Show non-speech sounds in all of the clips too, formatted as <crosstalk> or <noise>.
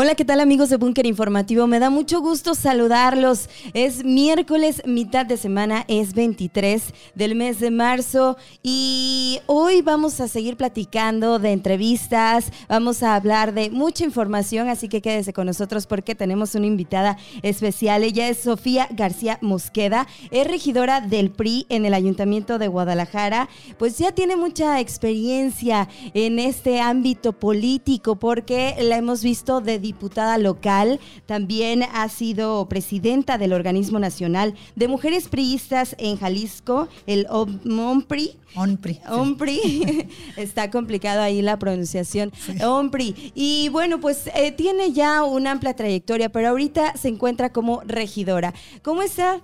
Hola, ¿qué tal amigos de Búnker Informativo? Me da mucho gusto saludarlos. Es miércoles, mitad de semana, es 23 del mes de marzo y hoy vamos a seguir platicando de entrevistas, vamos a hablar de mucha información, así que quédese con nosotros porque tenemos una invitada especial. Ella es Sofía García Mosqueda, es regidora del PRI en el Ayuntamiento de Guadalajara, pues ya tiene mucha experiencia en este ámbito político porque la hemos visto de diputada local, también ha sido presidenta del Organismo Nacional de Mujeres Priistas en Jalisco, el OMPRI. OMPRI. OMPRI. <laughs> Está complicado ahí la pronunciación. OMPRI. Y bueno, pues eh, tiene ya una amplia trayectoria, pero ahorita se encuentra como regidora. ¿Cómo está?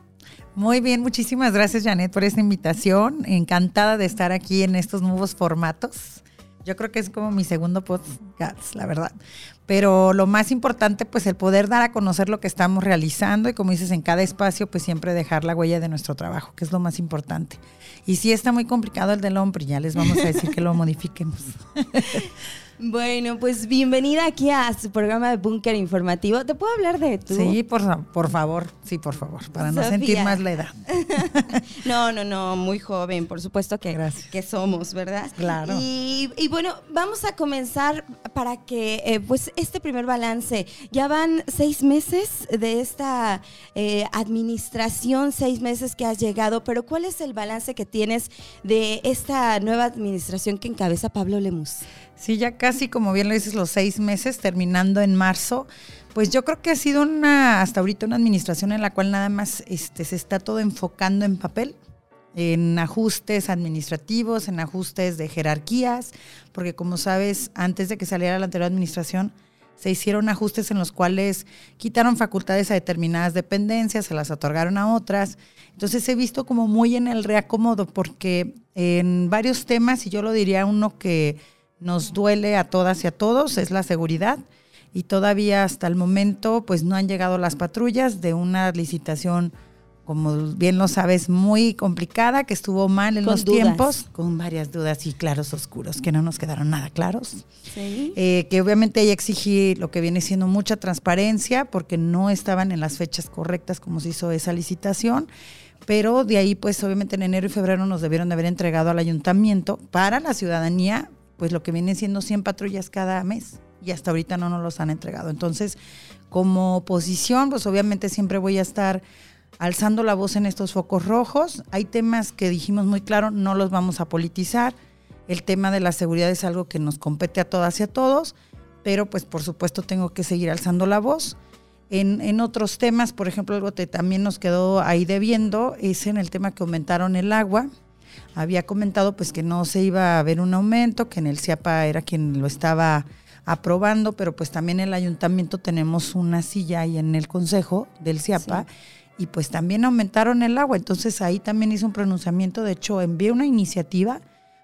Muy bien, muchísimas gracias Janet por esta invitación. Encantada de estar aquí en estos nuevos formatos. Yo creo que es como mi segundo podcast, la verdad. Pero lo más importante, pues el poder dar a conocer lo que estamos realizando y como dices, en cada espacio, pues siempre dejar la huella de nuestro trabajo, que es lo más importante. Y sí está muy complicado el del hombre, ya les vamos a decir que lo <laughs> modifiquemos. Bueno, pues bienvenida aquí a su programa de Búnker Informativo. ¿Te puedo hablar de tú? Sí, por, por favor, sí, por favor, para no sentir más la edad. <laughs> no, no, no, muy joven, por supuesto que, que somos, ¿verdad? Claro. Y, bueno, vamos a comenzar para que, eh, pues, este primer balance, ya van seis meses de esta eh, administración, seis meses que has llegado, pero ¿cuál es el balance que tienes de esta nueva administración que encabeza Pablo Lemus? Sí, ya casi, como bien lo dices, los seis meses, terminando en marzo. Pues yo creo que ha sido una, hasta ahorita, una administración en la cual nada más este, se está todo enfocando en papel, en ajustes administrativos, en ajustes de jerarquías, porque como sabes, antes de que saliera la anterior administración, se hicieron ajustes en los cuales quitaron facultades a determinadas dependencias, se las otorgaron a otras. Entonces he visto como muy en el reacomodo, porque en varios temas, y yo lo diría uno que nos duele a todas y a todos, es la seguridad. Y todavía hasta el momento, pues no han llegado las patrullas de una licitación, como bien lo sabes, muy complicada, que estuvo mal en los tiempos, con varias dudas y claros oscuros, que no nos quedaron nada claros. Eh, que obviamente ahí exigí lo que viene siendo mucha transparencia, porque no estaban en las fechas correctas como se hizo esa licitación pero de ahí pues obviamente en enero y febrero nos debieron de haber entregado al ayuntamiento para la ciudadanía pues lo que vienen siendo 100 patrullas cada mes y hasta ahorita no nos los han entregado. Entonces, como oposición, pues obviamente siempre voy a estar alzando la voz en estos focos rojos. Hay temas que dijimos muy claro, no los vamos a politizar. El tema de la seguridad es algo que nos compete a todas y a todos, pero pues por supuesto tengo que seguir alzando la voz. En, en otros temas, por ejemplo, algo que también nos quedó ahí debiendo es en el tema que aumentaron el agua había comentado pues que no se iba a haber un aumento, que en el CIAPA era quien lo estaba aprobando, pero pues también en el ayuntamiento tenemos una silla ahí en el consejo del CIAPA y pues también aumentaron el agua, entonces ahí también hizo un pronunciamiento, de hecho envié una iniciativa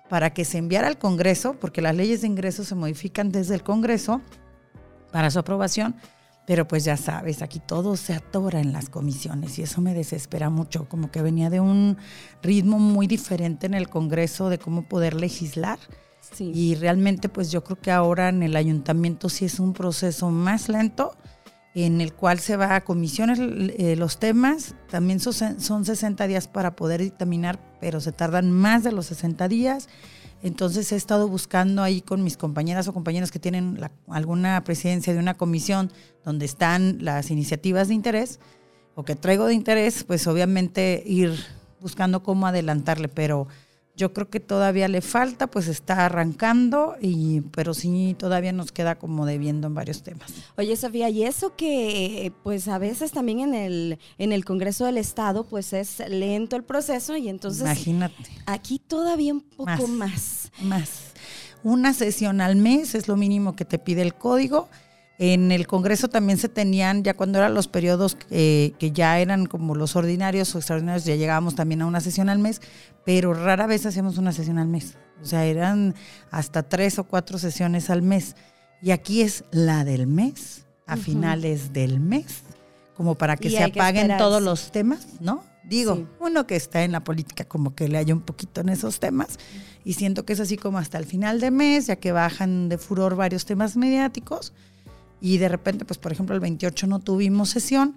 para que se enviara al Congreso, porque las leyes de ingreso se modifican desde el Congreso para su aprobación, pero pues ya sabes, aquí todo se atora en las comisiones y eso me desespera mucho, como que venía de un ritmo muy diferente en el Congreso de cómo poder legislar. Y realmente pues yo creo que ahora en el ayuntamiento sí es un proceso más lento en el cual se va a comisiones eh, los temas, también son, son 60 días para poder dictaminar, pero se tardan más de los 60 días entonces he estado buscando ahí con mis compañeras o compañeros que tienen alguna presidencia de una comisión donde están las iniciativas de interés o que traigo de interés, pues obviamente ir buscando cómo adelantarle, pero yo creo que todavía le falta, pues está arrancando, y, pero sí todavía nos queda como debiendo en varios temas. Oye, Sofía, y eso que pues a veces también en el, en el Congreso del Estado, pues es lento el proceso, y entonces Imagínate. aquí todavía un poco más. Más. Una sesión al mes es lo mínimo que te pide el código en el Congreso también se tenían, ya cuando eran los periodos eh, que ya eran como los ordinarios o extraordinarios, ya llegábamos también a una sesión al mes, pero rara vez hacíamos una sesión al mes. O sea, eran hasta tres o cuatro sesiones al mes. Y aquí es la del mes, a finales del mes, como para que se apaguen todos los temas, ¿no? Digo, uno que está en la política como que le haya un poquito en esos temas y siento que es así como hasta el final de mes, ya que bajan de furor varios temas mediáticos y de repente, pues por ejemplo, el 28 no tuvimos sesión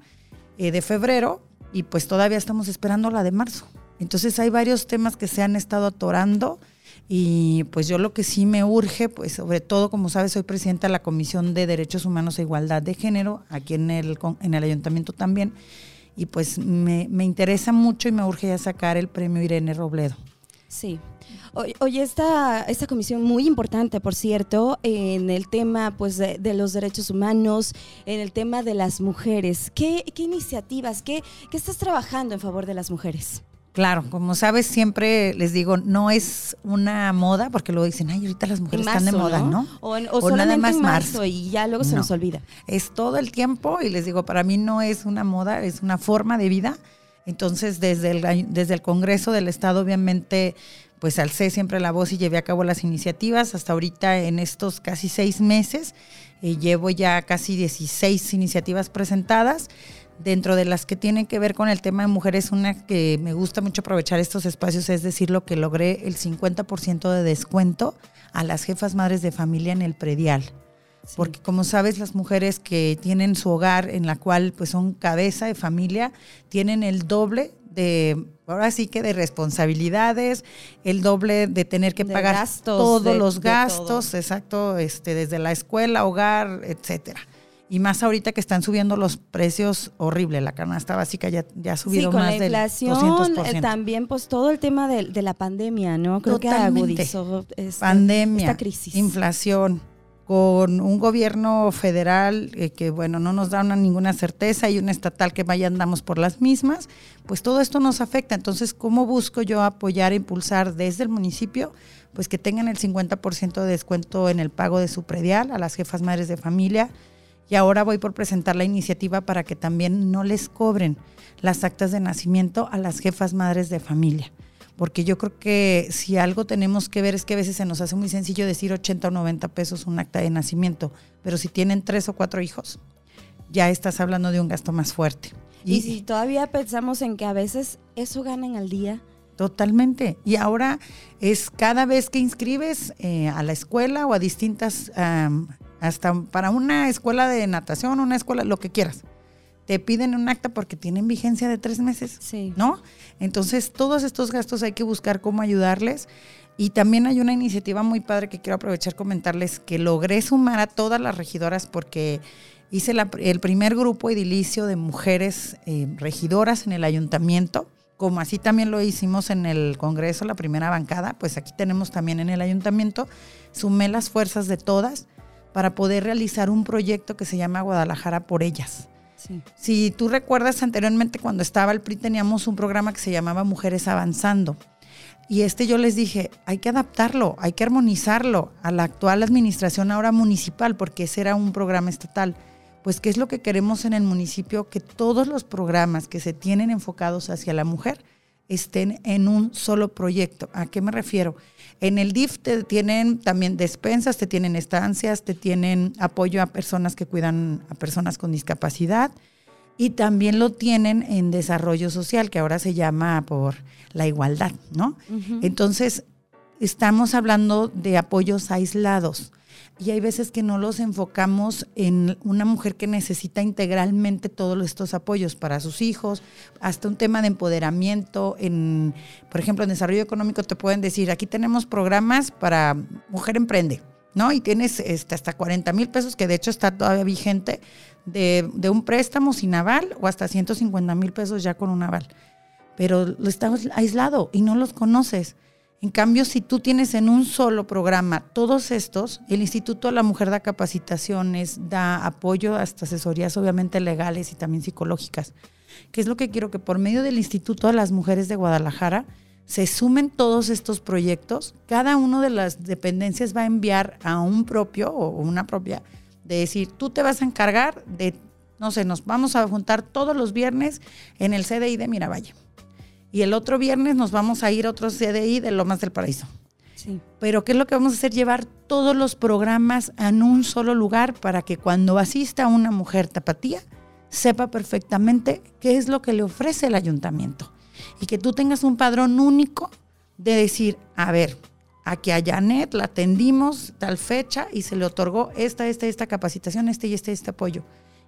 eh, de febrero y pues todavía estamos esperando la de marzo. Entonces hay varios temas que se han estado atorando y pues yo lo que sí me urge, pues sobre todo, como sabes, soy presidenta de la Comisión de Derechos Humanos e Igualdad de Género, aquí en el, en el ayuntamiento también, y pues me, me interesa mucho y me urge ya sacar el premio Irene Robledo. Sí. Oye, esta, esta comisión muy importante, por cierto, en el tema pues, de, los derechos humanos, en el tema de las mujeres. ¿Qué, qué iniciativas, qué, qué estás trabajando en favor de las mujeres? Claro, como sabes, siempre les digo, no es una moda, porque luego dicen, ay, ahorita las mujeres están de moda, ¿no? O, nada más marzo, y ya luego se nos olvida. Es todo el tiempo y les digo, para mí no es una moda, es una forma de vida. Entonces, desde el, desde el Congreso del Estado, obviamente, pues alcé siempre la voz y llevé a cabo las iniciativas. Hasta ahorita, en estos casi seis meses, eh, llevo ya casi 16 iniciativas presentadas dentro de las que tienen que ver con el tema de mujeres, una que me gusta mucho aprovechar estos espacios es decir lo que logré el 50% de descuento a las jefas madres de familia en el predial. Porque como sabes, las mujeres que tienen su hogar en la cual pues son cabeza de familia, tienen el doble de, ahora sí que de responsabilidades, el doble de tener que pagar todos los gastos, exacto, este, desde la escuela, hogar, etcétera. Y más ahorita que están subiendo los precios horrible, la canasta básica ya, ya ha subido sí, con más la inflación, eh, también pues todo el tema de, la pandemia, ¿no? Creo que agudizó pandemia, esta crisis. Inflación, con un gobierno federal eh, que, bueno, no nos da una, ninguna certeza y un estatal que vaya andamos por las mismas, pues todo esto nos afecta. Entonces, ¿cómo busco yo apoyar e impulsar desde el municipio? Pues que tengan el 50% de descuento en el pago de su predial a las jefas madres de familia, y ahora voy por presentar la iniciativa para que también no les cobren las actas de nacimiento a las jefas madres de familia. Porque yo creo que si algo tenemos que ver es que a veces se nos hace muy sencillo decir 80 o 90 pesos un acta de nacimiento, pero si tienen tres o cuatro hijos, ya estás hablando de un gasto más fuerte. Y, si todavía pensamos en que a veces eso ganan al día, Totalmente. Y ahora es cada vez que inscribes eh, a la escuela o a distintas hasta para una escuela de natación, una escuela, lo que quieras. Te piden un acta porque tienen vigencia de tres meses, sí. ¿no? Entonces, todos estos gastos hay que buscar cómo ayudarles. Y también hay una iniciativa muy padre que quiero aprovechar comentarles que logré sumar a todas las regidoras porque hice el primer grupo edilicio de mujeres eh, regidoras en el ayuntamiento, como así también lo hicimos en el Congreso, la primera bancada, pues aquí tenemos también en el ayuntamiento, sumé las fuerzas de todas para poder realizar un proyecto que se llama Guadalajara por ellas. Si tú recuerdas anteriormente cuando estaba el PRI teníamos un programa que se llamaba Mujeres Avanzando. Y este yo les dije, hay que adaptarlo, hay que armonizarlo a la actual administración ahora municipal, porque ese era un programa estatal. Pues, ¿qué es lo que queremos en el municipio? Que todos los programas que se tienen enfocados hacia la mujer estén en un solo proyecto. ¿A qué me refiero? En el DIF te tienen también despensas, te tienen estancias, te tienen apoyo a personas que cuidan a personas con discapacidad y también lo tienen en desarrollo social, que ahora se llama por la igualdad, ¿no? Entonces, estamos hablando de apoyos aislados y hay veces que no los enfocamos en una mujer que necesita integralmente todos estos apoyos para sus hijos, hasta un tema de empoderamiento, en, por ejemplo, en desarrollo económico te pueden decir, aquí tenemos programas para mujer emprende, ¿no? Y tienes este, hasta 40 mil pesos, que de hecho está todavía vigente, de, de un préstamo sin aval o hasta 150 mil pesos ya con un aval. Pero lo estás aislado y no los conoces. En cambio, si tú tienes en un solo programa todos estos, el Instituto de la Mujer da capacitaciones, da apoyo hasta asesorías obviamente legales y también psicológicas. ¿Qué es lo que quiero? Que por medio del Instituto de las Mujeres de Guadalajara se sumen todos estos proyectos. Cada una de las dependencias va a enviar a un propio o una propia, de decir, tú te vas a encargar de, no sé, nos vamos a juntar todos los viernes en el CDI de Miravalle y el otro viernes nos vamos a ir a otro CDI de Lomas del Paraíso. Sí. Pero ¿qué es lo que vamos a hacer? Llevar todos los programas en un solo lugar para que cuando asista una mujer tapatía sepa perfectamente qué es lo que le ofrece el ayuntamiento y que tú tengas un padrón único de decir, a ver, Aquí a Janet la atendimos tal fecha y se le otorgó esta, esta, esta capacitación, este y este, este apoyo.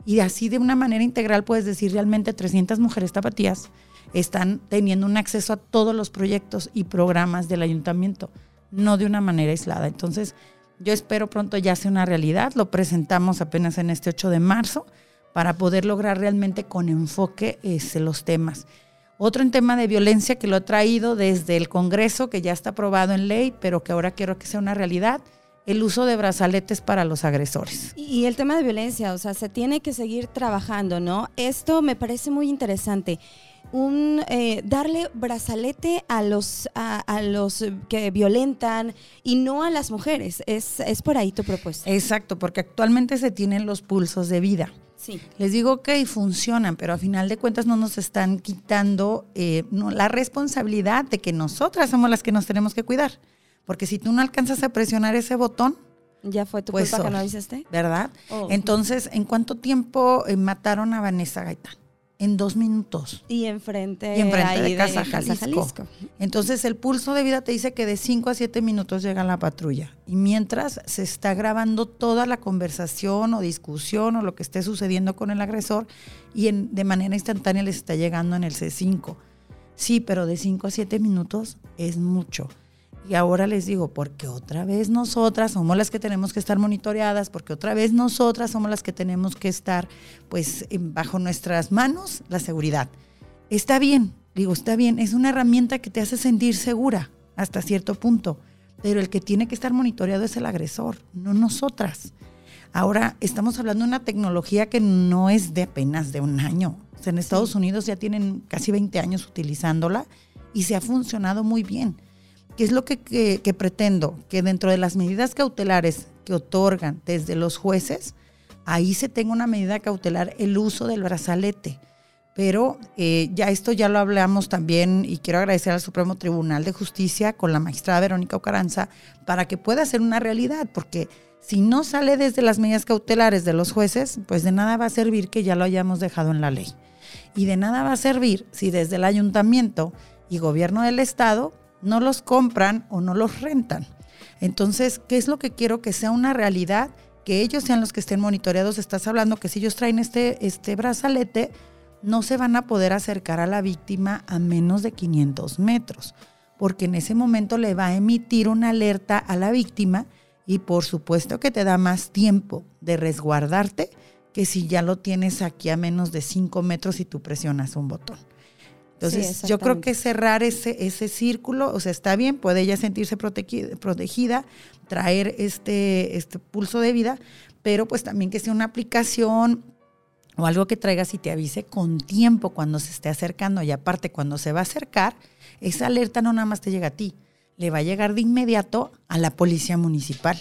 Y así de una manera integral puedes decir realmente 300 mujeres tapatías están teniendo un acceso a todos los proyectos y programas del ayuntamiento, no de una manera aislada. Entonces, yo espero pronto ya sea una realidad. Lo presentamos apenas en este 8 de marzo para poder lograr realmente con enfoque este, los temas. Otro en tema de violencia que lo he traído desde el Congreso, que ya está aprobado en ley, pero que ahora quiero que sea una realidad, el uso de brazaletes para los agresores. Y el tema de violencia, o sea, se tiene que seguir trabajando, ¿no? Esto me parece muy interesante. Un, eh, darle brazalete a los, a, los que violentan y no a las mujeres. Es, es por ahí tu propuesta. Exacto, porque actualmente se tienen los pulsos de vida. Sí. Les digo que funcionan, pero a final de cuentas no nos están quitando eh, la responsabilidad de que nosotras somos las que nos tenemos que cuidar. Porque si tú no alcanzas a presionar ese botón, ya fue tu pues culpa que no hiciste. ¿Verdad? Oh. Entonces, ¿en cuánto tiempo eh, mataron a Vanessa Gaitán? En dos minutos. Y enfrente, y enfrente de, Casa, Jalisco. Entonces, el pulso de vida te dice que de cinco a siete minutos llega la patrulla. Y mientras se está grabando toda la conversación o discusión o lo que esté sucediendo con el agresor, y en, de manera instantánea les está llegando en el C5. Sí, pero de cinco a siete minutos es mucho. Y ahora les digo, porque otra vez nosotras somos las que tenemos que estar monitoreadas, porque otra vez nosotras somos las que tenemos que estar, pues, bajo nuestras manos la seguridad. Está bien, digo, está bien, es una herramienta que te hace sentir segura hasta cierto punto, pero el que tiene que estar monitoreado es el agresor, no nosotras. Ahora estamos hablando de una tecnología que no es de apenas de un año. en Estados Unidos ya tienen casi 20 años utilizándola y se ha funcionado muy bien. ¿Qué es lo que, pretendo? Que dentro de las medidas cautelares que otorgan desde los jueces, ahí se tenga una medida cautelar el uso del brazalete. Pero eh, ya esto ya lo hablamos también y quiero agradecer al Supremo Tribunal de Justicia con la magistrada Verónica Ocaranza para que pueda ser una realidad, porque si no sale desde las medidas cautelares de los jueces, pues de nada va a servir que ya lo hayamos dejado en la ley. Y de nada va a servir si desde el ayuntamiento y gobierno del estado no los compran o no los rentan. Entonces, ¿qué es lo que quiero que sea una realidad? Que ellos sean los que estén monitoreados. Estás hablando que si ellos traen este, este brazalete, no se van a poder acercar a la víctima a menos de 500 metros, porque en ese momento le va a emitir una alerta a la víctima y por supuesto que te da más tiempo de resguardarte que si ya lo tienes aquí a menos de 5 metros y tú presionas un botón. Entonces, yo creo que cerrar ese, ese círculo, o sea, está bien, puede ella sentirse protegida, traer este, este pulso de vida, pero pues también que sea una aplicación o algo que traigas y te avise con tiempo cuando se esté acercando y aparte cuando se va a acercar, esa alerta no nada más te llega a ti, le va a llegar de inmediato a la policía municipal.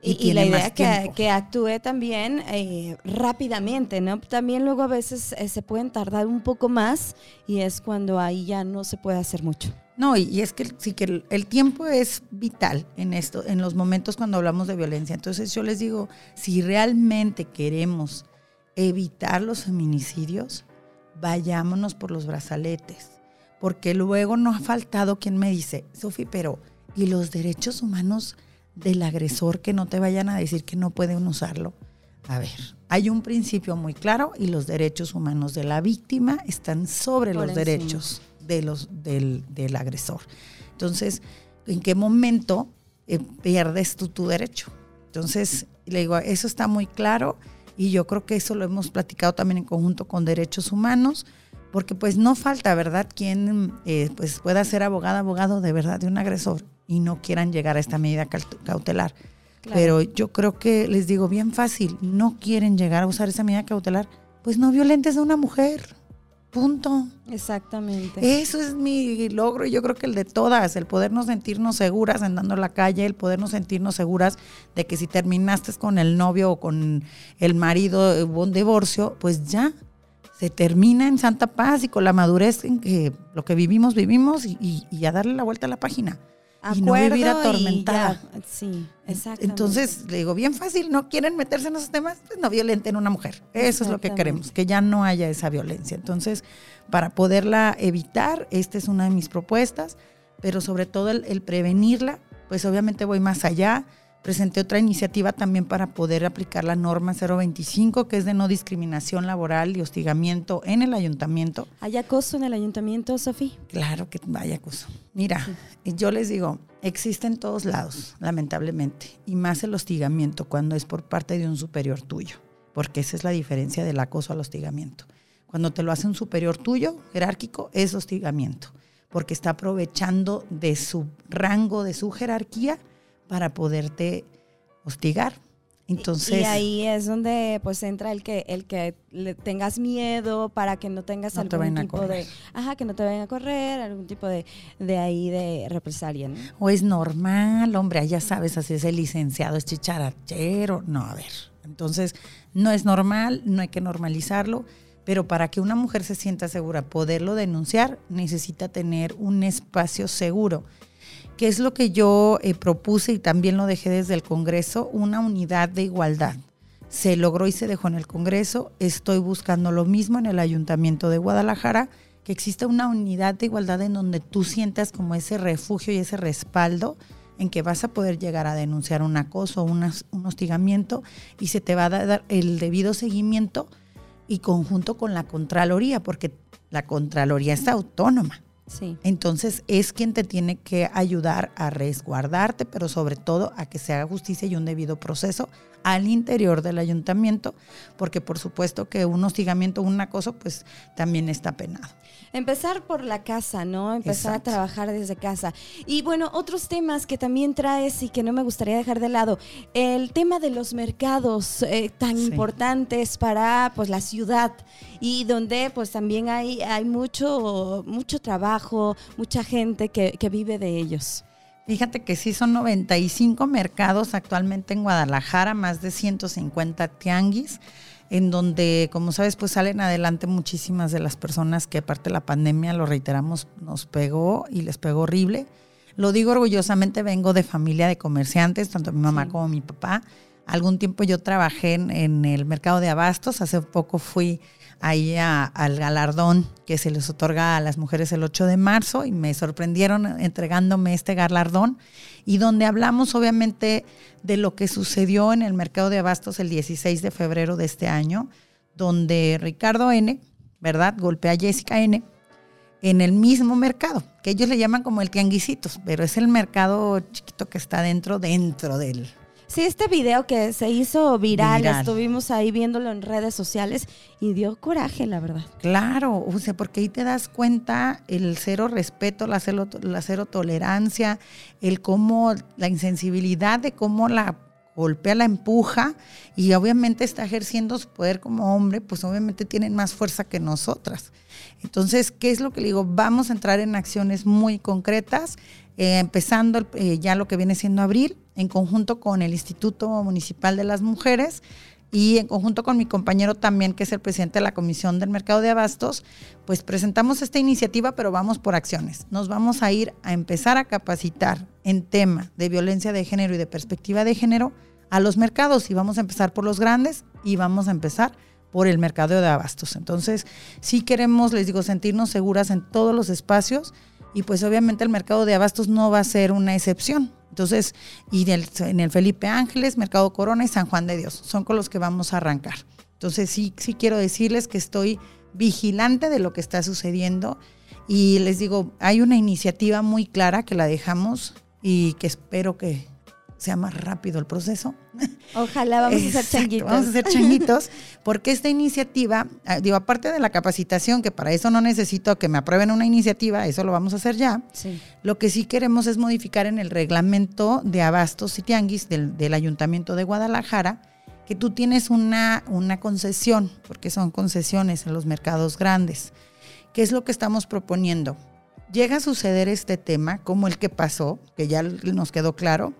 Y, la idea que, que actúe también eh, rápidamente, ¿no? También luego a veces eh, se pueden tardar un poco más y es cuando ahí ya no se puede hacer mucho. No, y, es que sí que el, tiempo es vital en esto, en los momentos cuando hablamos de violencia. Entonces yo les digo, si realmente queremos evitar los feminicidios, vayámonos por los brazaletes, porque luego no ha faltado quien me dice, Sofi, pero ¿y los derechos humanos? Del agresor que no te vayan a decir que no pueden usarlo. A ver, hay un principio muy claro y los derechos humanos de la víctima están sobre los derechos de los, del, agresor. Entonces, ¿en qué momento eh, pierdes tú tu derecho? Entonces, le digo, eso está muy claro y yo creo que eso lo hemos platicado también en conjunto con derechos humanos, porque pues no falta, ¿verdad?, quien eh, pues pueda ser abogada, abogado de verdad de un agresor y no quieran llegar a esta medida cautelar. Pero yo creo que les digo bien fácil, no quieren llegar a usar esa medida cautelar, pues no violentes a una mujer. Punto. Exactamente. Eso es mi logro y yo creo que el de todas, el podernos sentirnos seguras andando en la calle, el podernos sentirnos seguras de que si terminaste con el novio o con el marido, hubo un divorcio, pues ya se termina en santa paz y con la madurez en que lo que vivimos, vivimos y, y a darle la vuelta a la página y no vivir atormentada. Sí, exacto. Entonces, le digo, bien fácil, no quieren meterse en esos temas, pues no violenten a una mujer. Eso es lo que queremos, que ya no haya esa violencia. Entonces, para poderla evitar, esta es una de mis propuestas, pero sobre todo el, prevenirla pues obviamente voy más allá. Presenté otra iniciativa también para poder aplicar la norma 025, que es de no discriminación laboral y hostigamiento en el ayuntamiento. ¿Hay acoso en el ayuntamiento, Sofía? Claro que hay acoso. Mira, yo les digo, existe en todos lados, lamentablemente, y más el hostigamiento cuando es por parte de un superior tuyo, porque esa es la diferencia del acoso al hostigamiento. Cuando te lo hace un superior tuyo, jerárquico, es hostigamiento, porque está aprovechando de su rango, de su jerarquía, para poderte hostigar. Entonces, y ahí es donde pues entra el que el que le tengas miedo para que no tengas algún tipo de ajá que no te vayan a correr algún tipo de, de ahí de represalia ¿no? o es normal hombre ya sabes así es el licenciado es chicharachero no a ver entonces no es normal no hay que normalizarlo pero para que una mujer se sienta segura poderlo denunciar necesita tener un espacio seguro que es lo que yo eh, propuse y también lo dejé desde el Congreso, una unidad de igualdad. Se logró y se dejó en el Congreso. Estoy buscando lo mismo en el Ayuntamiento de Guadalajara, que exista una unidad de igualdad en donde tú sientas como ese refugio y ese respaldo en que vas a poder llegar a denunciar un acoso un hostigamiento y se te va a dar el debido seguimiento y conjunto con la Contraloría, porque la Contraloría está autónoma. Entonces es quien te tiene que ayudar a resguardarte, pero sobre todo a que se haga justicia y un debido proceso al interior del ayuntamiento, porque por supuesto que un hostigamiento, un acoso, pues también está penado. Empezar por la casa, ¿no? Empezar a trabajar desde casa. Y bueno, otros temas que también traes y que no me gustaría dejar de lado, el tema de los mercados eh, tan importantes para pues la ciudad y donde pues también hay, hay mucho, mucho trabajo, mucha gente que, que vive de ellos. Fíjate que sí son 95 mercados actualmente en Guadalajara, más de 150 tianguis, en donde, como sabes, pues salen adelante muchísimas de las personas que aparte de la pandemia, lo reiteramos, nos pegó y les pegó horrible. Lo digo orgullosamente, vengo de familia de comerciantes, tanto mi mamá como mi papá. Algún tiempo yo trabajé en el mercado de abastos, hace poco fui ahí al galardón que se les otorga a las mujeres el 8 de marzo y me sorprendieron entregándome este galardón y donde hablamos obviamente de lo que sucedió en el mercado de abastos el 16 de febrero de este año, donde Ricardo N., ¿verdad? Golpea a Jessica N. en el mismo mercado, que ellos le llaman como el tianguisitos, pero es el mercado chiquito que está dentro, dentro del, Sí, este video que se hizo viral, estuvimos ahí viéndolo en redes sociales y dio coraje, la verdad. Claro, o sea, porque ahí te das cuenta el cero respeto, la cero, la cero tolerancia, el cómo, la insensibilidad de cómo la golpea, la empuja y obviamente está ejerciendo su poder como hombre, pues obviamente tienen más fuerza que nosotras. Entonces, ¿qué es lo que le digo? Vamos a entrar en acciones muy concretas, eh, empezando eh, ya lo que viene siendo abril, en conjunto con el Instituto Municipal de las Mujeres y en conjunto con mi compañero también, que es el presidente de la Comisión del Mercado de Abastos, pues presentamos esta iniciativa, pero vamos por acciones. Nos vamos a ir a empezar a capacitar en tema de violencia de género y de perspectiva de género a los mercados y vamos a empezar por los grandes y vamos a empezar por el mercado de abastos. Entonces, sí queremos, les digo, sentirnos seguras en todos los espacios y pues obviamente el mercado de abastos no va a ser una excepción. Entonces, y en el Felipe Ángeles, Mercado Corona y San Juan de Dios, son con los que vamos a arrancar. Entonces, sí, sí quiero decirles que estoy vigilante de lo que está sucediendo y les digo, hay una iniciativa muy clara que la dejamos y que espero que sea más rápido el proceso. Ojalá vamos a hacer changuitos. Vamos a hacer changuitos, porque esta iniciativa, ah, digo, aparte de la capacitación, que para eso no necesito que me aprueben una iniciativa, eso lo vamos a hacer ya. Lo que sí queremos es modificar en el reglamento de abastos y tianguis del, del Ayuntamiento de Guadalajara, que tú tienes una, una concesión, porque son concesiones en los mercados grandes. ¿Qué es lo que estamos proponiendo? Llega a suceder este tema, como el que pasó, que ya nos quedó claro,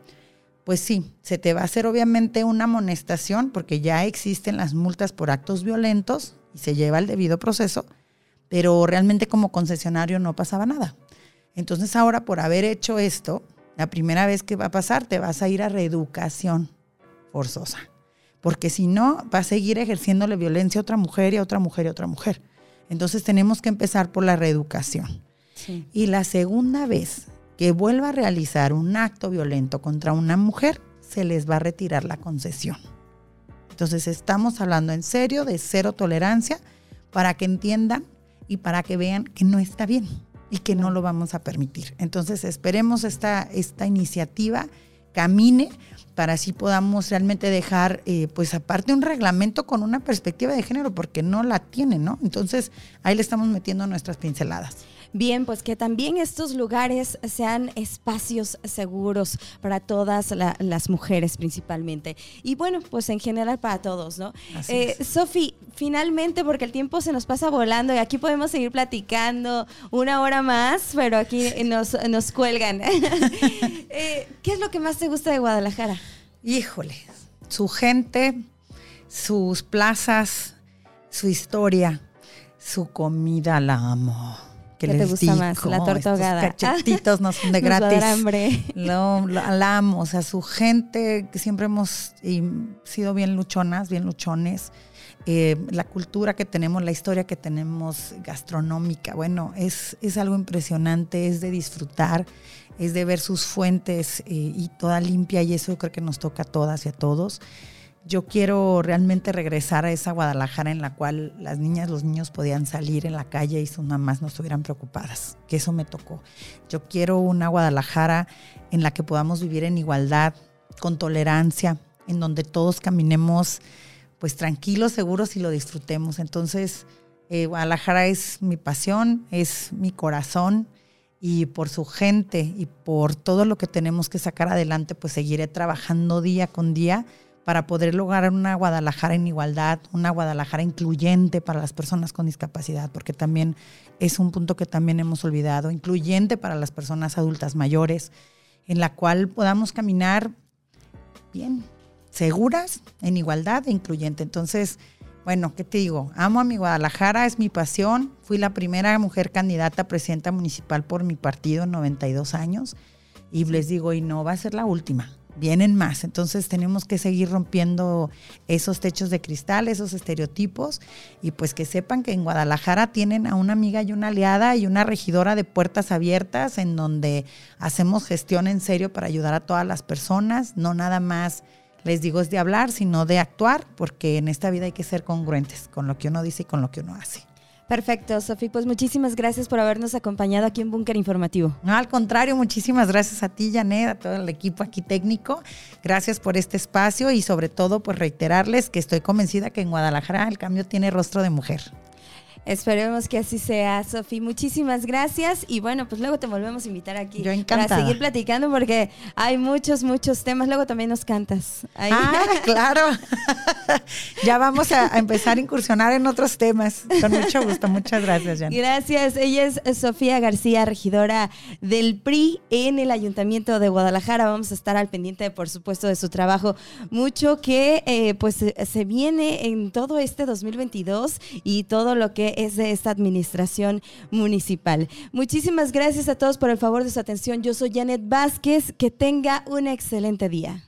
pues sí, se te va a hacer obviamente una amonestación porque ya existen las multas por actos violentos y se lleva el debido proceso, pero realmente como concesionario no pasaba nada. Entonces ahora por haber hecho esto, la primera vez que va a pasar te vas a ir a reeducación forzosa, porque si no va a seguir ejerciéndole violencia a otra mujer y a otra mujer y a otra mujer. Entonces tenemos que empezar por la reeducación. Y la segunda vez que vuelva a realizar un acto violento contra una mujer, se les va a retirar la concesión. Entonces estamos hablando en serio de cero tolerancia para que entiendan y para que vean que no está bien y que no lo vamos a permitir. Entonces esperemos esta, esta iniciativa camine para así podamos realmente dejar, eh, pues aparte un reglamento con una perspectiva de género, porque no la tiene, ¿no? Entonces ahí le estamos metiendo nuestras pinceladas. Bien, pues que también estos lugares sean espacios seguros para todas las mujeres principalmente. Y bueno, pues en general para todos, ¿no? Eh, Sofi, finalmente, porque el tiempo se nos pasa volando y aquí podemos seguir platicando una hora más, pero aquí nos, nos cuelgan. <laughs> Eh, ¿Qué es lo que más te gusta de Guadalajara? Híjole, su gente, sus plazas, su historia, su comida, la amo. ¿Qué te gusta más? La torta ahogada. cachetitos no son de <laughs> gratis. hambre. Lo, la amo. O sea, su gente, que siempre hemos sido bien luchonas, bien luchones. Eh, la cultura que tenemos, la historia que tenemos gastronómica, bueno, es, es algo impresionante, es de disfrutar, es de ver sus fuentes eh, y toda limpia y eso creo que nos toca a todas y a todos yo quiero realmente regresar a esa Guadalajara en la cual las niñas, los niños podían salir en la calle y sus mamás no estuvieran preocupadas, que eso me tocó. Yo quiero una Guadalajara en la que podamos vivir en igualdad, con tolerancia, en donde todos caminemos pues tranquilos, seguros y lo disfrutemos. Entonces, eh, Guadalajara es mi pasión, es mi corazón y por su gente y por todo lo que tenemos que sacar adelante, pues seguiré trabajando día con día para poder lograr una Guadalajara en igualdad, una Guadalajara incluyente para las personas con discapacidad, porque también es un punto que también hemos olvidado, incluyente para las personas adultas mayores, en la cual podamos caminar bien, seguras, en igualdad e incluyente. Entonces, bueno, ¿qué te digo? Amo a mi Guadalajara, es mi pasión. Fui la primera mujer candidata a presidenta municipal por mi partido en 92 años. Y les digo, y no va a ser la última vienen más. Entonces tenemos que seguir rompiendo esos techos de cristal, esos estereotipos y pues que sepan que en Guadalajara tienen a una amiga y una aliada y una regidora de puertas abiertas en donde hacemos gestión en serio para ayudar a todas las personas, no nada más les digo es de hablar, sino de actuar, porque en esta vida hay que ser congruentes con lo que uno dice y con lo que uno hace. Perfecto, Sofi. Pues muchísimas gracias por habernos acompañado aquí en Búnker Informativo. No, al contrario, muchísimas gracias a ti, Janet, a todo el equipo aquí técnico. Gracias por este espacio y sobre todo, pues reiterarles que estoy convencida que en Guadalajara el cambio tiene rostro de mujer. Esperemos que así sea, Sofi. Muchísimas gracias. Y bueno, pues luego te volvemos a invitar aquí. Yo encantada. Para seguir platicando porque hay muchos, muchos temas. Luego también nos cantas. Ah, <laughs> claro. <laughs> ya vamos a, empezar a incursionar en otros temas. Con mucho gusto. Muchas gracias, Jan. Gracias. Ella es Sofía García, regidora del PRI en el Ayuntamiento de Guadalajara. Vamos a estar al pendiente, por supuesto, de su trabajo. Mucho que eh, pues se viene en todo este 2022 y todo lo es de esta administración municipal. Muchísimas gracias a todos por el favor de su atención. Yo soy Janet Vázquez. Que tenga un excelente día.